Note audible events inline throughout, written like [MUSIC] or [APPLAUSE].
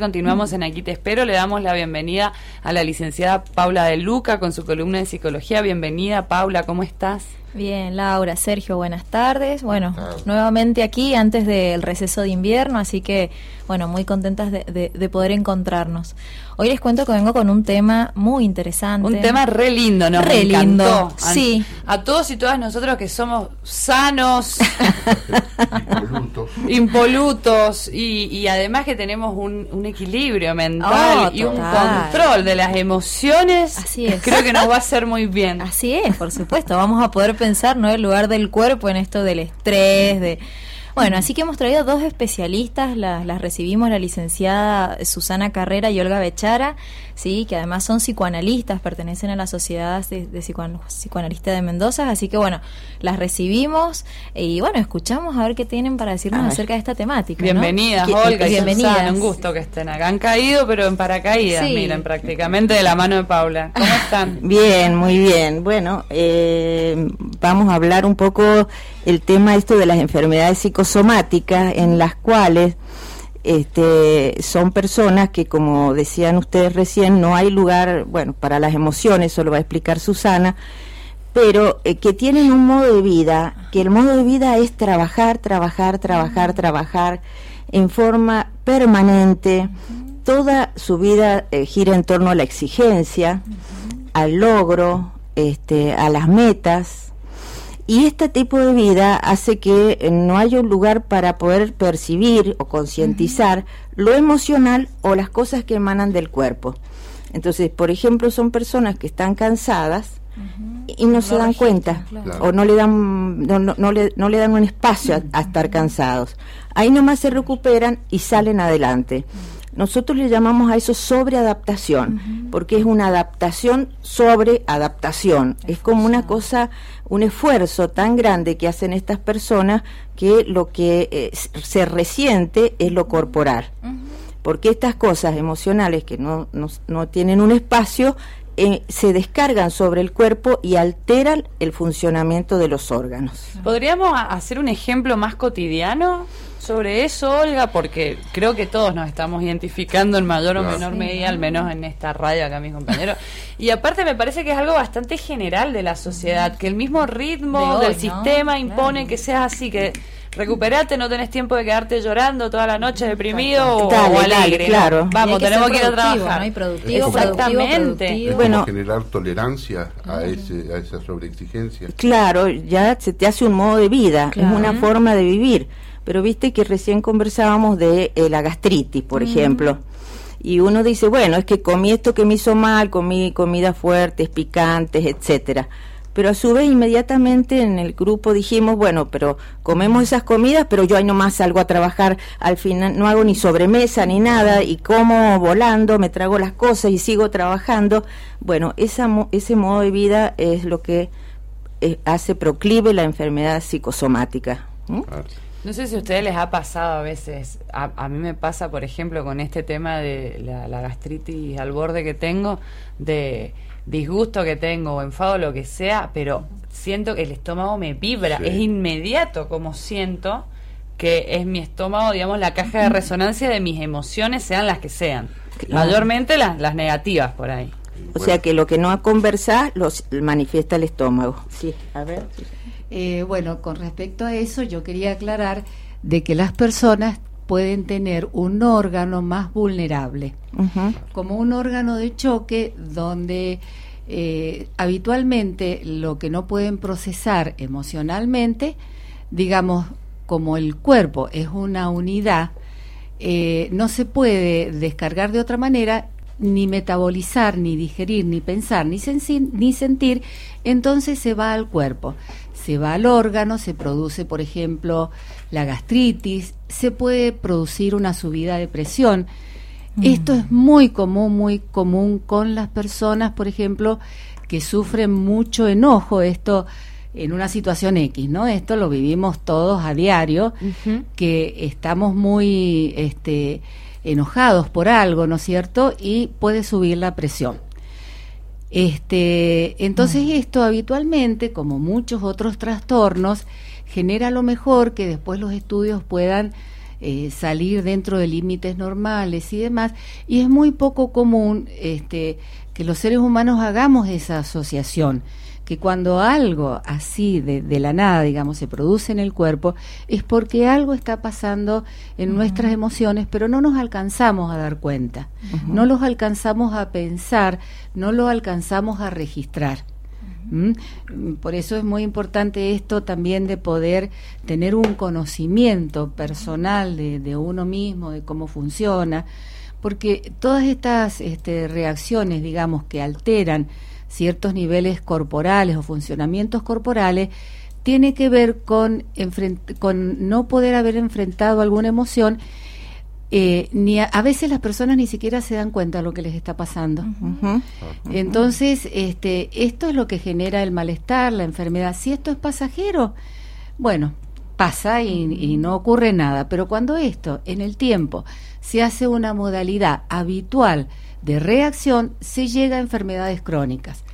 Continuamos en Aquí Te Espero, le damos la bienvenida a la licenciada Paula de Luca con su columna de psicología. Bienvenida Paula, ¿cómo estás? Bien, Laura, Sergio, buenas tardes. Bueno, nuevamente aquí antes del receso de invierno, así que, bueno, muy contentas de, poder encontrarnos. Hoy les cuento que vengo con un tema muy interesante. Un tema re lindo, ¿no? Re lindo, sí. A todos y todas nosotros que somos sanos, [LAUGHS] impolutos, impolutos y, además que tenemos un, equilibrio mental oh, y un control de las emociones, así es. creo que nos va a hacer muy bien. Así es, por supuesto. Vamos a poder pensar, ¿no? El lugar del cuerpo en esto del estrés, de bueno, así que hemos traído dos especialistas, las, las recibimos la licenciada Susana Carrera y Olga Bechara, sí, que además son psicoanalistas, pertenecen a la Sociedad de, de Psicoanalistas de Mendoza, así que bueno, las recibimos y bueno, escuchamos a ver qué tienen para decirnos acerca de esta temática. Bienvenidas, Olga y Susana, un gusto que estén acá. Han caído, pero en paracaídas, miren, prácticamente de la mano de Paula. ¿Cómo están? [LAUGHS] Bien, muy bien. Bueno, eh, vamos a hablar un poco el tema esto de las enfermedades psicosomáticas en las cuales este, son personas que, como decían ustedes recién, no hay lugar, bueno, para las emociones, eso lo va a explicar Susana, pero eh, que tienen un modo de vida, que el modo de vida es trabajar, trabajar, trabajar, trabajar en forma permanente, toda su vida eh, gira en torno a la exigencia, al logro, este, a las metas, y este tipo de vida hace que eh, no haya un lugar para poder percibir o concientizar lo emocional o las cosas que emanan del cuerpo. Entonces, por ejemplo, son personas que están cansadas y no, se dan cuenta o no le dan no, no, le, no le dan un espacio a, estar cansados. Ahí nomás se recuperan y salen adelante. Nosotros le llamamos a eso sobreadaptación, porque es una adaptación sobre adaptación. Es como una cosa, un esfuerzo tan grande que hacen estas personas que lo que eh, se resiente es lo corporal. Porque estas cosas emocionales que no, no, tienen un espacio eh, se descargan sobre el cuerpo y alteran el funcionamiento de los órganos. ¿Podríamos hacer un ejemplo más cotidiano? Sobre eso, Olga, porque creo que todos nos estamos identificando en mayor o menor medida, al menos en esta radio acá mis compañeros. [LAUGHS] Y aparte me parece que es algo bastante general de la sociedad, que el mismo ritmo del sistema impone que seas así, que recuperate, no tenés tiempo de quedarte llorando toda la noche deprimido o, alegre. claro. Vamos, tenemos que ir a trabajar. ¿no? productivo, Exactamente. bueno, generar tolerancia a, ese, a esa sobreexigencia. Claro, ya se te hace un modo de vida, es una forma de vivir pero viste que recién conversábamos de eh, la gastritis, por ejemplo. Y uno dice, bueno, es que comí esto que me hizo mal, comí comidas fuertes, picantes, etcétera. Pero a su vez inmediatamente en el grupo dijimos, bueno, pero comemos esas comidas, pero yo ahí nomás salgo a trabajar, al final no hago ni sobremesa ni nada y como volando, me trago las cosas y sigo trabajando. Bueno, esa, ese modo de vida es lo que eh, hace proclive la enfermedad psicosomática. No sé si a ustedes les ha pasado a veces, a, mí me pasa, por ejemplo, con este tema de la, gastritis al borde que tengo, de disgusto que tengo o enfado, lo que sea, pero siento que el estómago me vibra, es inmediato como siento que es mi estómago, digamos, la caja de resonancia de mis emociones, sean las que sean. Mayormente las, las negativas por ahí. O sea que lo que no conversado los manifiesta el estómago. Sí, a ver. Eh, bueno, con respecto a eso, yo quería aclarar de que las personas pueden tener un órgano más vulnerable, como un órgano de choque donde eh, habitualmente lo que no pueden procesar emocionalmente, digamos, como el cuerpo es una unidad, eh, no se puede descargar de otra manera ni metabolizar, ni digerir, ni pensar, ni, ni sentir, entonces se va al cuerpo se va al órgano, se produce, por ejemplo, la gastritis, se puede producir una subida de presión. Mm. Esto es muy común, muy común con las personas, por ejemplo, que sufren mucho enojo, esto en una situación X, ¿no? Esto lo vivimos todos a diario, que estamos muy este, enojados por algo, ¿no es cierto? Y puede subir la presión. Este, entonces mm. esto habitualmente, como muchos otros trastornos, genera lo mejor que después los estudios puedan eh, salir dentro de límites normales y demás, y es muy poco común este, que los seres humanos hagamos esa asociación que cuando algo así de, de, la nada, digamos, se produce en el cuerpo, es porque algo está pasando en nuestras emociones, pero no nos alcanzamos a dar cuenta, no los alcanzamos a pensar, no lo alcanzamos a registrar. ¿Mm? Por eso es muy importante esto también de poder tener un conocimiento personal de, de uno mismo, de cómo funciona, porque todas estas este, reacciones, digamos, que alteran ciertos niveles corporales o funcionamientos corporales, tiene que ver con, con no poder haber enfrentado alguna emoción. Eh, ni a, veces las personas ni siquiera se dan cuenta de lo que les está pasando. Entonces, este, esto es lo que genera el malestar, la enfermedad. Si esto es pasajero, bueno, pasa y, y, no ocurre nada. Pero cuando esto, en el tiempo, se hace una modalidad habitual de reacción, se llega a enfermedades crónicas.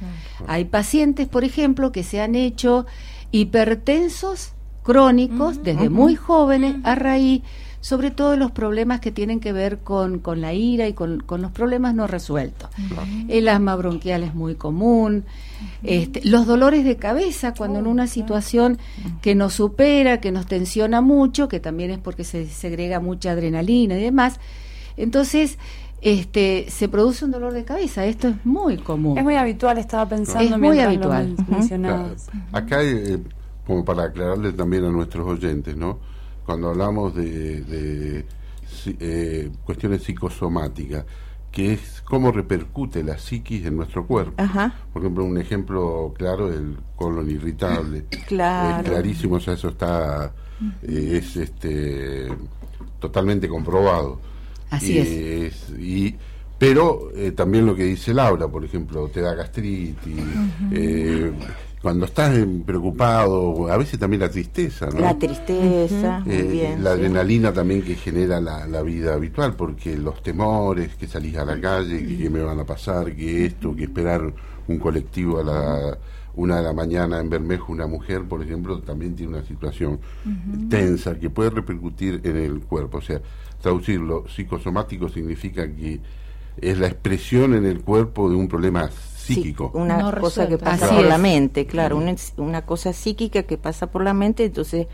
Hay pacientes, por ejemplo, que se han hecho hipertensos crónicos desde muy jóvenes a raíz sobre todo los problemas que tienen que ver con, con la ira y con, con, los problemas no resueltos. El asma bronquial es muy común, este, los dolores de cabeza cuando en una situación que nos supera, que nos tensiona mucho, que también es porque se segrega mucha adrenalina y demás. Entonces, este, se produce un dolor de cabeza. Esto es muy común. Es muy habitual, estaba pensando. Es muy habitual. acá, eh, como para aclararle también a nuestros oyentes, ¿no? Cuando hablamos de, eh, cuestiones psicosomáticas, que es cómo repercute la psiquis en nuestro cuerpo. Por ejemplo, un ejemplo claro el colon irritable. [CLEARS THROAT] Claro. Es clarísimo, o sea, eso está eh, es este totalmente comprobado. Así es. Y, pero eh, también lo que dice Laura, por ejemplo, te da gastritis, eh, cuando estás preocupado, a veces también la tristeza, ¿no? La tristeza, eh, la adrenalina también que genera la, vida habitual, porque los temores, que salís a la calle, que, me van a pasar, que esto, que esperar un colectivo a la una de la mañana en Bermejo, una mujer, por ejemplo, también tiene una situación tensa que puede repercutir en el cuerpo. O sea, traducirlo psicosomático significa que es la expresión en el cuerpo de un problema psíquico. una cosa que pasa por la mente, claro, una, una, cosa psíquica que pasa por la mente, entonces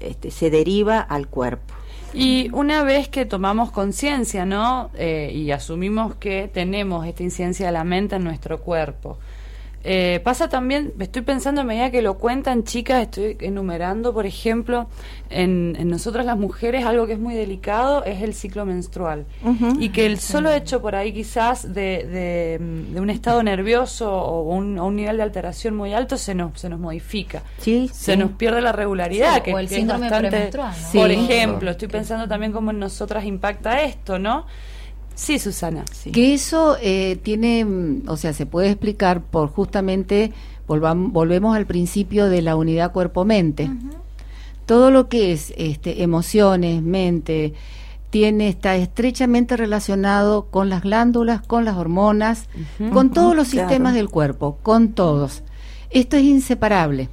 este, se deriva al cuerpo. Y una vez que tomamos conciencia, ¿no? Eh, y asumimos que tenemos esta incidencia de la mente en nuestro cuerpo, eh, pasa también, estoy pensando a medida que lo cuentan chicas, estoy enumerando, por ejemplo, en, nosotras las mujeres algo que es muy delicado es el ciclo menstrual. Y que el solo hecho por ahí quizás de, de, un estado nervioso o un, un, nivel de alteración muy alto se nos, se nos modifica. Sí, se nos pierde la regularidad. que, o el síndrome premenstrual. Por ejemplo, estoy pensando también cómo en nosotras impacta esto, ¿no? Sí, Susana. Que eso eh, tiene, mm, o sea, se puede explicar por justamente, volvemos al principio de la unidad cuerpo-mente. Todo lo que es este, emociones, mente, tiene, está estrechamente relacionado con las glándulas, con las hormonas, con todos los sistemas del cuerpo, con todos. Esto es inseparable.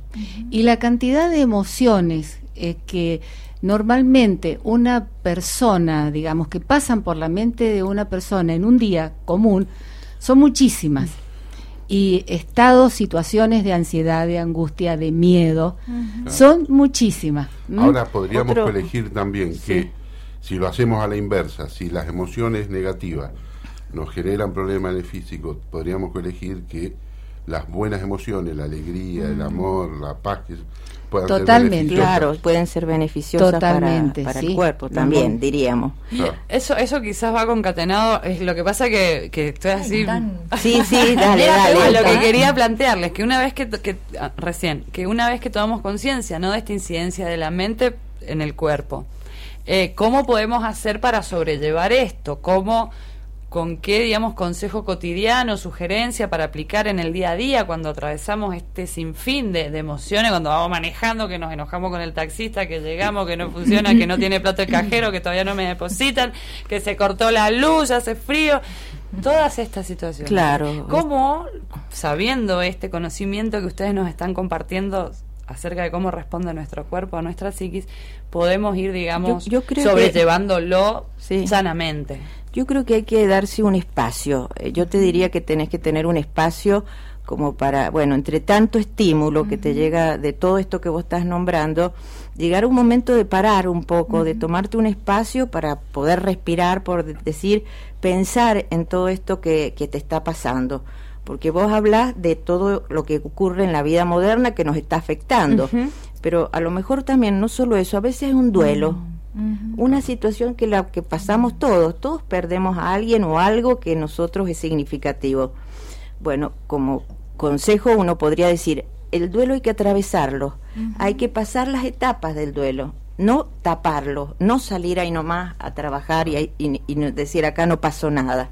Y la cantidad de emociones eh, que normalmente una persona, digamos, que pasan por la mente de una persona en un día común, son muchísimas. Y estados, situaciones de ansiedad, de angustia, de miedo, son muchísimas. Ahora podríamos elegir también que si lo hacemos a la inversa, si las emociones negativas nos generan problemas en el físico, podríamos elegir que las buenas emociones, la alegría, el amor, la paz, Totalmente, claro, pueden ser beneficiosas Totalmente, para, el cuerpo también, diríamos. Eso eso quizás va concatenado, es lo que pasa que, que estoy así... [LAUGHS] Sí, sí, dale, dale. lo que quería plantearles, que una vez que, que ah, recién, que una vez que tomamos conciencia ¿no? de esta incidencia de la mente en el cuerpo, eh, ¿cómo podemos hacer para sobrellevar esto? ¿Cómo con qué, digamos, consejo cotidiano, sugerencia para aplicar en el día a día cuando atravesamos este sinfín de, de, emociones, cuando vamos manejando, que nos enojamos con el taxista, que llegamos, que no funciona, que no tiene plato el cajero, que todavía no me depositan, que se cortó la luz, hace frío, todas estas situaciones. Claro. ¿Cómo, sabiendo este conocimiento que ustedes nos están compartiendo acerca de cómo responde nuestro cuerpo a nuestra psiquis, podemos ir, digamos, Yo- yo creo sobrellevándolo Sí. sanamente. Yo creo que hay que darse un espacio. Eh, Yo te diría que tenés que tener un espacio como para, bueno, entre tanto estímulo que te llega de todo esto que vos estás nombrando, llegar a un momento de parar un poco, de tomarte un espacio para poder respirar, por de- decir, pensar en todo esto que, que te está pasando. Porque vos hablas de todo lo que ocurre en la vida moderna que nos está afectando. Pero a lo mejor también no solo eso, a veces es un duelo una situación que la que pasamos todos, todos perdemos a alguien o algo que nosotros es significativo. Bueno, como consejo uno podría decir, el duelo hay que atravesarlo, hay que pasar las etapas del duelo, no taparlo, no salir ahí nomás a trabajar y, decir acá no pasó nada.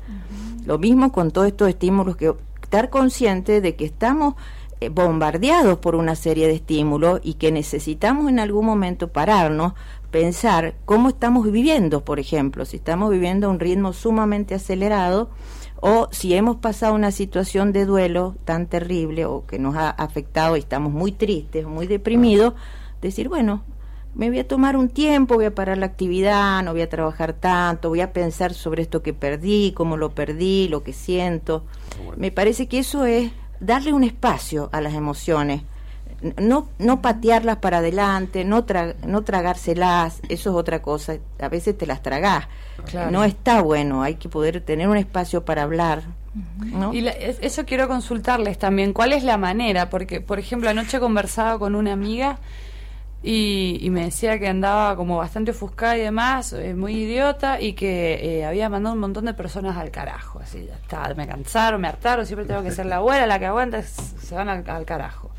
Lo mismo con todos estos estímulos que estar consciente de que estamos eh, bombardeados por una serie de estímulos y que necesitamos en algún momento pararnos, pensar cómo estamos viviendo, por ejemplo, si estamos viviendo a un ritmo sumamente acelerado o si hemos pasado una situación de duelo tan terrible o que nos ha afectado y estamos muy tristes o muy deprimidos, decir, bueno, me voy a tomar un tiempo, voy a parar la actividad, no voy a trabajar tanto, voy a pensar sobre esto que perdí, cómo lo perdí, lo que siento. Me parece que eso es darle un espacio a las emociones, no, no patearlas para adelante, no, tra- no tragárselas, eso es otra cosa, a veces te las tragás. Claro. No está bueno, hay que poder tener un espacio para hablar. ¿no? Y la- eso quiero consultarles también. ¿Cuál es la manera? Porque, por ejemplo, anoche conversaba con una amiga y, y me decía que andaba como bastante ofuscada y demás, eh, muy idiota, y que eh, había mandado un montón de personas al carajo. Así, ya está, me cansaron, me hartaron, siempre tengo que ser la [LAUGHS] abuela, la que aguanta, se van al, al carajo.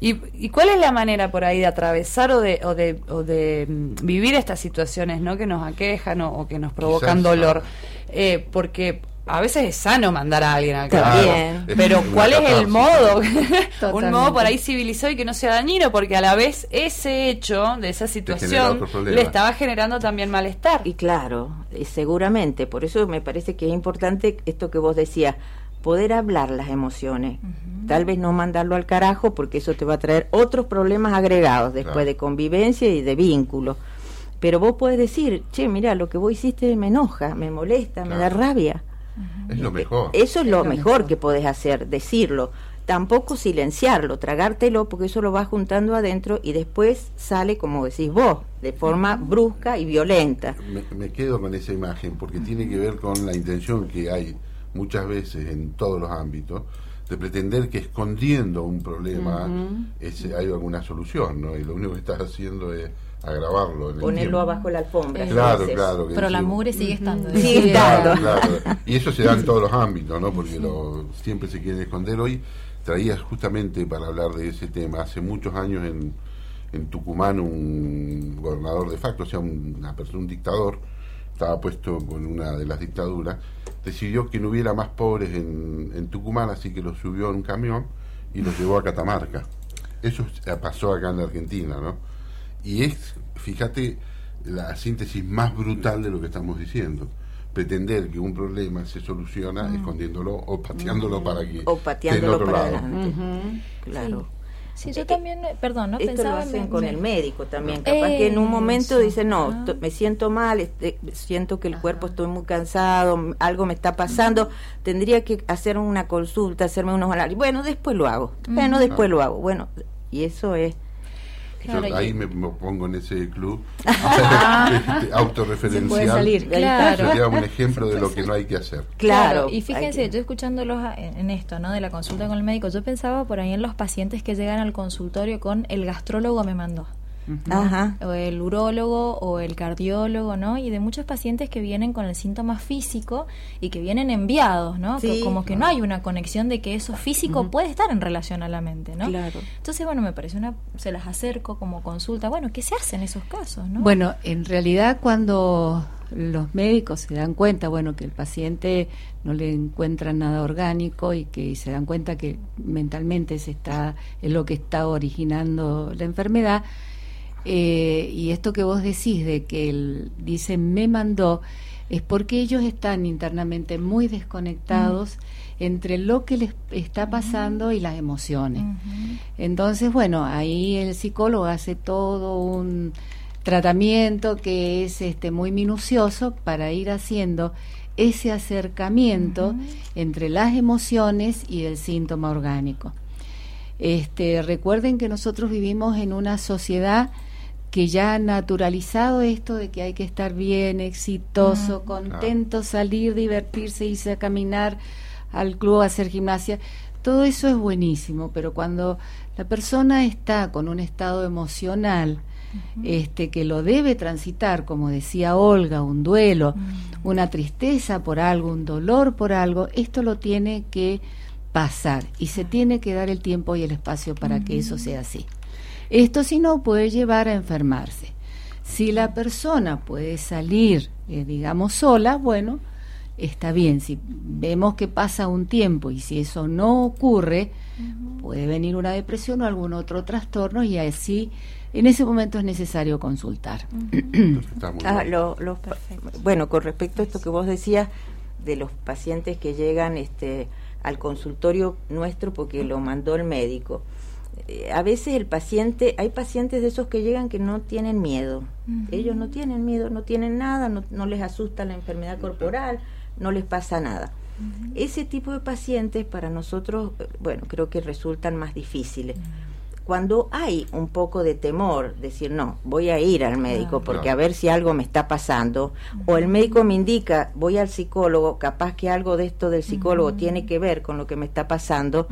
¿Y, ¿Y cuál es la manera por ahí de atravesar o de, o de, o de mm, vivir estas situaciones ¿no? que nos aquejan o, o que nos provocan Quizás, dolor? ah. Eh, porque a veces es sano mandar a alguien al carajo. Pero ¿cuál es el modo? [LAUGHS] un modo por ahí civilizado y que no sea dañino, porque a la vez ese hecho de esa situación le estaba generando también malestar. Y claro, seguramente, por eso me parece que es importante esto que vos decías, poder hablar las emociones. Tal vez no mandarlo al carajo porque eso te va a traer otros problemas agregados después Claro. de convivencia y de vínculo. Pero vos podés decir, che, mira, lo que vos hiciste me enoja, me molesta, me da rabia. Es lo mejor. Eso es lo, lo mejor, mejor. que podés hacer, decirlo. Tampoco silenciarlo, tragártelo, porque eso lo vas juntando adentro y después sale, como decís vos, de forma brusca y violenta. me, me quedo con esa imagen porque tiene que ver con la intención que hay muchas veces en todos los ámbitos de pretender que escondiendo un problema ese, hay alguna solución, ¿no? Y lo único que estás haciendo es agravarlo. En Ponerlo abajo la alfombra. Claro, Entonces, claro. que Pero la mugre sigue estando. Sigue Sí, estando. Claro, claro. [LAUGHS] Y eso se da en todos los ámbitos, ¿no? Porque lo, siempre se quiere esconder. Hoy traía justamente para hablar de ese tema, hace muchos años en, en Tucumán un gobernador de facto, o sea, un- una persona, un dictador, estaba puesto con una de las dictaduras, decidió que no hubiera más pobres en, en Tucumán, así que los subió en un camión y los llevó a Catamarca. Eso eh, pasó acá en la Argentina, ¿no? Y es, fíjate, la síntesis más brutal de lo que estamos diciendo. Pretender que un problema se soluciona escondiéndolo o pateándolo para que O pateándolo para lado. adelante. Claro. Sí, yo también, eh, perdón, no Esto pensaba lo hacen con me- el médico también. Capaz que en un momento Eso. dice, no, Ah. me siento mal, este, siento que el cuerpo estoy muy cansado, algo me está pasando, tendría que hacer una consulta, hacerme unos análisis. Bueno, después lo hago. Bueno, después lo hago. Bueno, y eso es Yo ahí y- me, me pongo en ese club [LAUGHS] este, autorreferencial. Se puede salir. Claro. Sería un ejemplo de lo que no hay que hacer. claro. y fíjense, que- yo escuchándolos en esto, ¿no? De la consulta con el médico, yo pensaba por ahí en los pacientes que llegan al consultorio con el gastrólogo me mandó. Ajá. o el urólogo o el cardiólogo, ¿no? Y de muchos pacientes que vienen con el síntoma físico y que vienen enviados, ¿no? Sí. Como que no hay una conexión de que eso físico puede estar en relación a la mente, ¿no? Claro. Entonces, bueno, me parece una, se las acerco como consulta. Bueno, ¿qué se hace en esos casos, no? Bueno, en realidad cuando los médicos se dan cuenta, bueno, que el paciente no le encuentran nada orgánico y que se dan cuenta que mentalmente se está es lo que está originando la enfermedad, eh, y esto que vos decís de que él dice me mandó, es porque ellos están internamente muy desconectados entre lo que les está pasando y las emociones. Entonces, bueno, ahí el psicólogo hace todo un tratamiento que es este muy minucioso para ir haciendo ese acercamiento entre las emociones y el síntoma orgánico. Este, recuerden que nosotros vivimos en una sociedad que ya ha naturalizado esto de que hay que estar bien, exitoso, contento, salir, divertirse, irse a caminar al club, a hacer gimnasia. Todo eso es buenísimo, pero cuando la persona está con un estado emocional, este, que lo debe transitar, como decía Olga, un duelo, una tristeza por algo, un dolor por algo, esto lo tiene que pasar y se tiene que dar el tiempo y el espacio para que eso sea así. Esto si no puede llevar a enfermarse. Si la persona puede salir, eh, digamos, sola, bueno, está bien. Si vemos que pasa un tiempo y si eso no ocurre, puede venir una depresión o algún otro trastorno y así en ese momento es necesario consultar. [CLEARS THROAT] Ah, bueno, con respecto a esto que vos decías de los pacientes que llegan este, al consultorio nuestro porque lo mandó el médico. A veces el paciente, hay pacientes de esos que llegan que no tienen miedo. Ellos no tienen miedo, no tienen nada, no, les asusta la enfermedad corporal, no les pasa nada. Ese tipo de pacientes para nosotros, eh, bueno, creo que resultan más difíciles. Cuando hay un poco de temor, decir, no, voy a ir al médico porque a ver si algo me está pasando, o el médico me indica, voy al psicólogo, capaz que algo de esto del psicólogo tiene que ver con lo que me está pasando,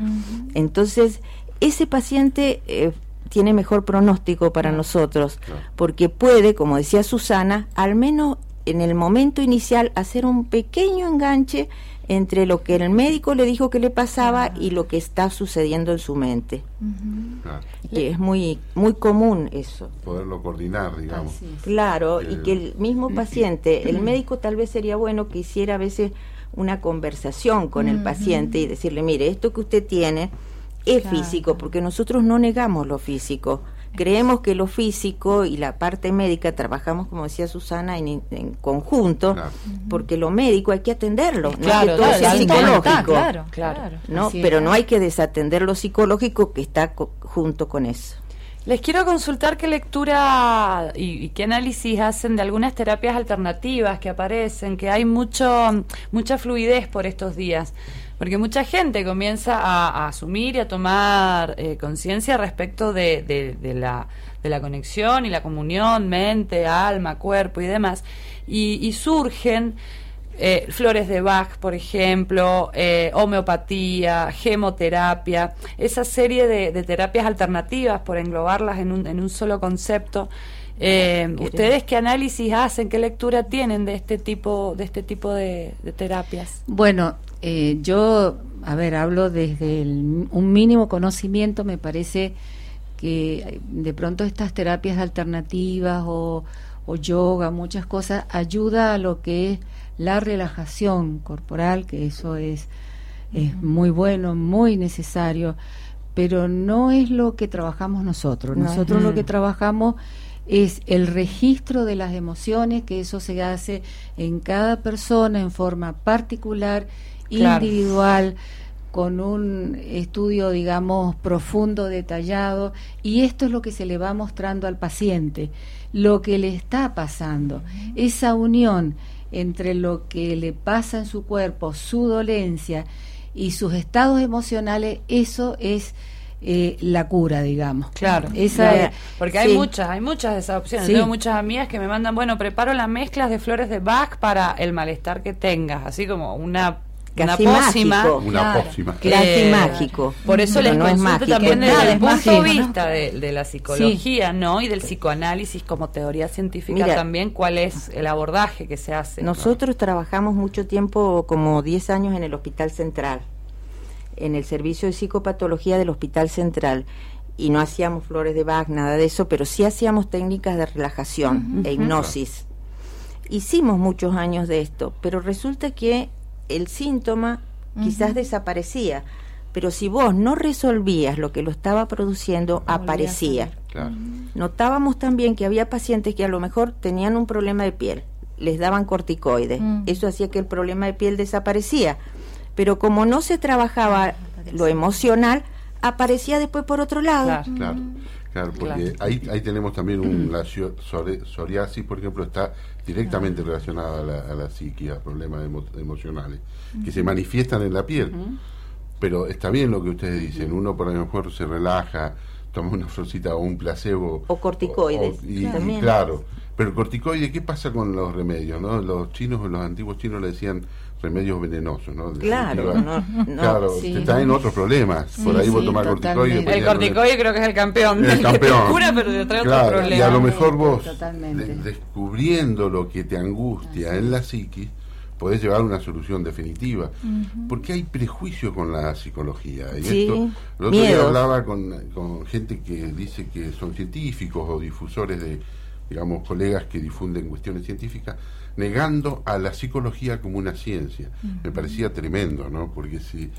entonces ese paciente eh, tiene mejor pronóstico para nosotros, porque puede, como decía Susana, al menos en el momento inicial hacer un pequeño enganche entre lo que el médico le dijo que le pasaba y lo que está sucediendo en su mente. Y es muy muy común eso. Poderlo coordinar, digamos. Claro, y que el mismo paciente, el [CLEARS THROAT] médico tal vez sería bueno que hiciera a veces una conversación con el paciente y decirle, mire, esto que usted tiene es físico, porque nosotros no negamos lo físico. Creemos que lo físico y la parte médica trabajamos, como decía Susana, en, conjunto, porque lo médico hay que atenderlo, claro, no es psicológico. Claro, claro. ¿no? Pero no hay que desatender lo psicológico que está junto con eso. Les quiero consultar qué lectura y, qué análisis hacen de algunas terapias alternativas que aparecen, que hay mucho mucha fluidez por estos días. Porque mucha gente comienza a, asumir y a tomar eh, conciencia respecto de, de, la, de la conexión y la comunión, mente, alma, cuerpo y demás. Y, surgen eh, flores de Bach, por ejemplo, eh, homeopatía, gemoterapia, esa serie de, de, terapias alternativas, por englobarlas en un, en un solo concepto. ¿Ustedes qué análisis hacen, qué lectura tienen de este tipo de este tipo de, de terapias? Bueno, eh, yo, a ver, hablo desde un mínimo conocimiento, me parece que de pronto estas terapias alternativas o, yoga, muchas cosas, ayuda a lo que es la relajación corporal, que eso es, es muy bueno, muy necesario, pero no es lo que trabajamos nosotros. Nosotros lo que trabajamos es el registro de las emociones, que eso se hace en cada persona en forma particular individual, con un estudio, digamos, profundo, detallado, y esto es lo que se le va mostrando al paciente, lo que le está pasando, esa unión entre lo que le pasa en su cuerpo, su dolencia y sus estados emocionales, eso es eh, la cura, digamos. Claro, esa porque hay muchas, hay muchas de esas opciones. Tengo muchas amigas que me mandan, bueno, preparo las mezclas de flores de Bach para el malestar que tengas, así como una casi una mágico. Una pócima. Casi mágico. Por eso les no consulto también desde el punto de vista de, la psicología, ¿no? Y del psicoanálisis como teoría científica también, cuál es el abordaje que se hace. Nosotros trabajamos mucho tiempo, como 10 años en el Hospital Central, en el servicio de psicopatología del Hospital Central y no hacíamos flores de Bach, nada de eso, pero sí hacíamos técnicas de relajación e hipnosis. Hicimos muchos años de esto, pero resulta que el síntoma quizás desaparecía, pero si vos no resolvías lo que lo estaba produciendo, aparecía. Notábamos también que había pacientes que a lo mejor tenían un problema de piel les daban corticoides. Mm. Eso hacía que el problema de piel desaparecía. Pero como no se trabajaba lo emocional, aparecía después por otro lado. Claro. Claro, claro, porque Ahí, ahí tenemos también un, la psio- psori- psoriasis, por ejemplo, está directamente relacionada a la, a la psique, a problemas emo- emocionales, que se manifiestan en la piel. Pero está bien lo que ustedes dicen, uno por lo mejor se relaja, toma una florcita o un placebo. O corticoides, o- y, y también. claro, pero el corticoide, ¿qué pasa con los remedios? no Los chinos, los antiguos chinos le decían remedios venenosos, ¿no? Claro, Definitiva. no, no. Claro, Sí. te traen otros problemas. Por ahí vos sí, tomás totalmente. corticoide. El corticoide creo que es el campeón. el campeón. te [LAUGHS] cura, pero te trae Claro, otro problema. Y a lo mejor vos, de- descubriendo lo que te angustia en la psiquis, podés llevar una solución definitiva. Porque hay prejuicios con la psicología. Y Sí, esto, el otro día hablaba con, con gente que dice que son científicos o difusores de, digamos, colegas que difunden cuestiones científicas, negando a la psicología como una ciencia. Me parecía tremendo, ¿no? Porque si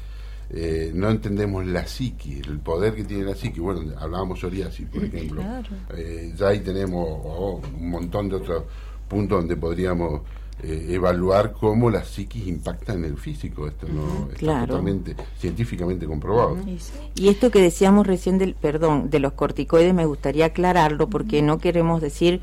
eh, no entendemos la psiqui, el poder que tiene la psiqui, bueno, hablábamos psoriasis, por [LAUGHS] ejemplo, Claro. eh, ya ahí tenemos oh, un montón de otros puntos donde podríamos eh, evaluar cómo la psiquis impacta en el físico. Esto no está Claro. totalmente científicamente comprobado. Y esto que decíamos recién del, perdón, de los corticoides me gustaría aclararlo porque no queremos decir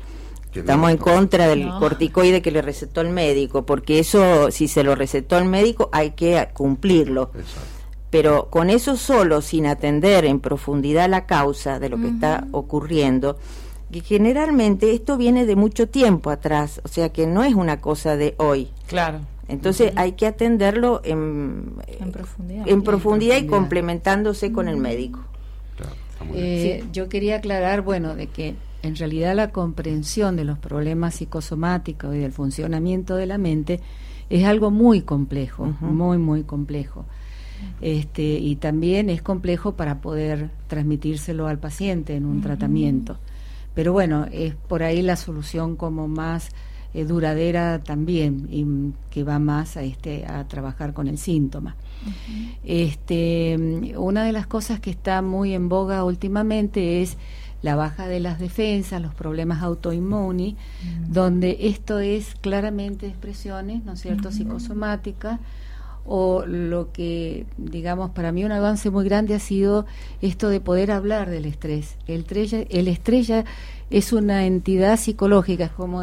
estamos en contra del No. corticoide que le recetó el médico, porque eso si se lo recetó el médico hay que cumplirlo. Exacto. Pero con eso solo, sin atender en profundidad la causa de lo que está ocurriendo, que generalmente esto viene de mucho tiempo atrás, o sea que no es una cosa de hoy. Claro. Entonces hay que atenderlo en, En profundidad. en profundidad y profundidad. complementándose con el médico. Claro. Eh, Yo quería aclarar, bueno, de que en realidad la comprensión de los problemas psicosomáticos y del funcionamiento de la mente es algo muy complejo, muy, muy complejo. Este, y también es complejo para poder transmitírselo al paciente en un tratamiento. Pero bueno, es por ahí la solución como más eh, duradera también y que va más a este a trabajar con el síntoma. Este, una de las cosas que está muy en boga últimamente es la baja de las defensas, los problemas autoinmunes, donde esto es claramente expresiones, ¿no es cierto?, psicosomáticas, o lo que, digamos, para mí un avance muy grande ha sido esto de poder hablar del estrés. El, estrés el estrés ya es una entidad psicológica, es como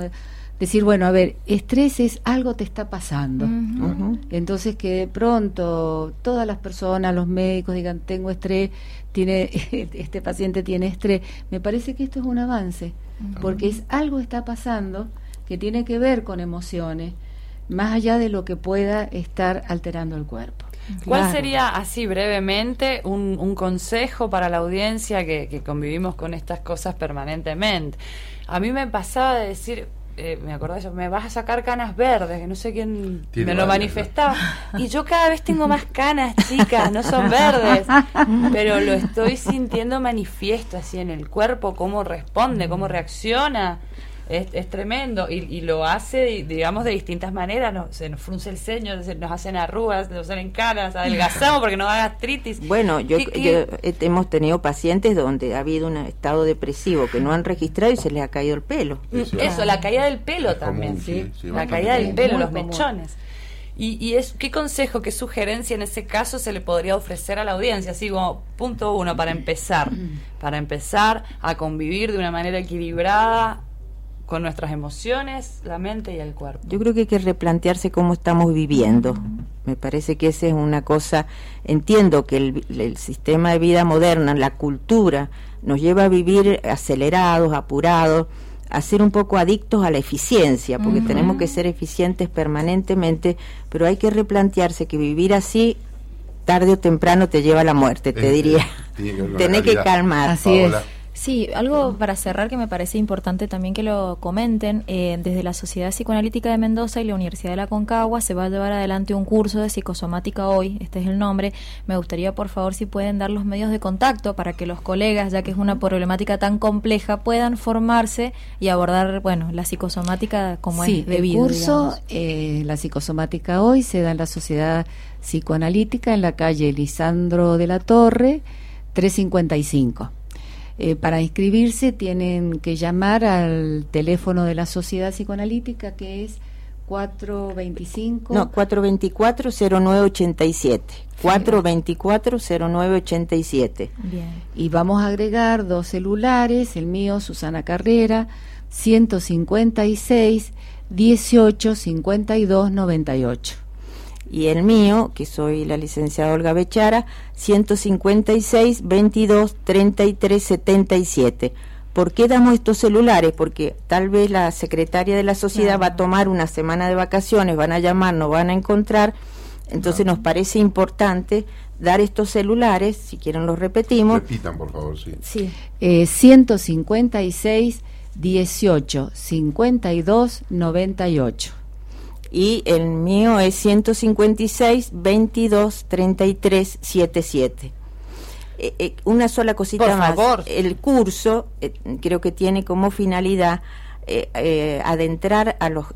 decir, bueno, a ver, estrés es algo te está pasando. Entonces que de pronto todas las personas, los médicos digan tengo estrés, tiene [LAUGHS] este paciente tiene estrés, me parece que esto es un avance, porque es algo está pasando que tiene que ver con emociones, más allá de lo que pueda estar alterando el cuerpo. ¿Cuál Claro. sería, así brevemente, un, un consejo para la audiencia que, que convivimos con estas cosas permanentemente? A mí me pasaba de decir, eh, me acordé yo, me vas a sacar canas verdes, que no sé quién Tiene me lo varias, manifestaba. Y yo cada vez tengo más canas, chicas, no son verdes, pero lo estoy sintiendo manifiesto así en el cuerpo, cómo responde, cómo reacciona. Es, es tremendo y, y lo hace, digamos, de distintas maneras. Nos, se nos frunce el ceño, se nos hacen arrugas, nos salen caras, [LAUGHS] adelgazamos porque nos da gastritis. Bueno, yo, ¿Qué- qué- yo- hemos tenido pacientes donde ha habido un estado depresivo que no han registrado y se les ha caído el pelo. Mm, Sí, Eso, la caída del pelo Es también. común, sí, sí, la caída del pelo, Muy los común. mechones. Y, y es, ¿qué consejo, qué sugerencia en ese caso se le podría ofrecer a la audiencia? Así como punto uno, para empezar, para empezar a convivir de una manera equilibrada con nuestras emociones, la mente y el cuerpo. Yo creo que hay que replantearse cómo estamos viviendo. Me parece que esa es una cosa, entiendo que el, el sistema de vida moderna, la cultura, nos lleva a vivir acelerados, apurados, a ser un poco adictos a la eficiencia, porque tenemos que ser eficientes permanentemente, pero hay que replantearse que vivir así tarde o temprano te lleva a la muerte, te Eh, diría. eh, Tenés que calmar. Así es. Sí, algo para cerrar que me parece importante también que lo comenten. eh, desde la Sociedad Psicoanalítica de Mendoza y la Universidad de la Concagua se va a llevar adelante un curso de psicosomática hoy, este es el nombre. Me gustaría, por favor, si pueden dar los medios de contacto para que los colegas, ya que es una problemática tan compleja, puedan formarse y abordar, bueno, la psicosomática como sí, es debido. el curso, eh, la psicosomática hoy, se da en la Sociedad Psicoanalítica en la calle Lisandro de la Torre, 355. Eh, para inscribirse tienen que llamar al teléfono de la Sociedad Psicoanalítica que es 425. No, 424-0987. 424-0987. Bien. Y vamos a agregar dos celulares, el mío, Susana Carrera, 156 18 52 98. Y el mío, que soy la licenciada Olga Bechara, 156 22 33 77. ¿Por qué damos estos celulares? Porque tal vez la secretaria de la sociedad va a tomar una semana de vacaciones, van a llamar, nos van a encontrar. Entonces nos parece importante dar estos celulares, si quieren los repetimos. Repitan, por favor, sí. sí. Eh, 156 18 52 98. Y el mío es 156 22 33 77. Eh, eh, una sola cosita Por más. favor. El curso eh, creo que tiene como finalidad eh, eh, adentrar a los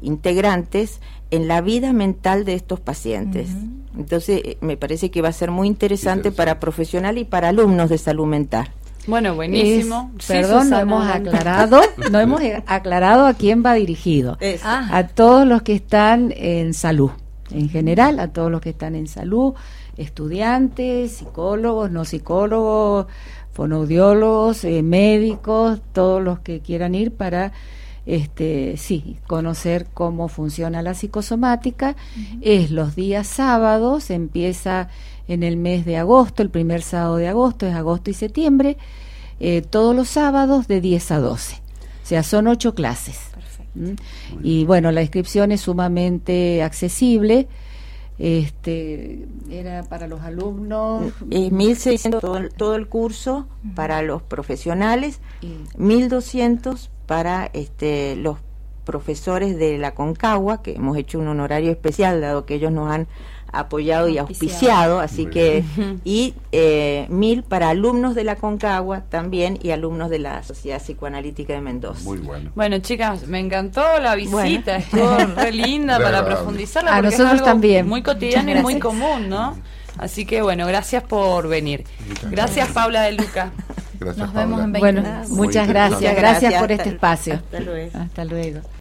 integrantes en la vida mental de estos pacientes. Entonces, eh, me parece que va a ser muy interesante, Interesante. para profesional y para alumnos de salud mental. Bueno, buenísimo. Es- Sí, perdón, no hemos aclarado, no hemos eh, aclarado a quién va dirigido. Ah. A todos los que están en salud, en general, a todos los que están en salud, estudiantes, psicólogos, no psicólogos, fonoaudiólogos, eh, médicos, todos los que quieran ir para este sí, conocer cómo funciona la psicosomática. Es los días sábados, empieza en el mes de agosto, el primer sábado de agosto es agosto y septiembre, eh, todos los sábados de 10 a 12. O sea, son ocho clases. ¿Mm? Y bueno, la inscripción es sumamente accesible. Este era para los alumnos Es 1.600 todo, el- todo el curso para los profesionales, y 1.200 para este, los profesores de la Concagua, que hemos hecho un honorario especial, dado que ellos nos han apoyado y Auspiciado. así que, [LAUGHS] y eh, mil para alumnos de la Concagua también y alumnos de la Sociedad Psicoanalítica de Mendoza. Muy bueno. Bueno, chicas, me encantó la visita, Bueno. [LAUGHS] estuvo re linda para profundizarla. A porque es nosotros algo también. Muy cotidiano y muy común, ¿no? Así que bueno, gracias por venir. Muchas Gracias, Paula de Luca. Gracias, Nos vemos Paula. en 20 bueno, muchas gracias, gracias por Hasta- este espacio. hasta luego. Hasta luego.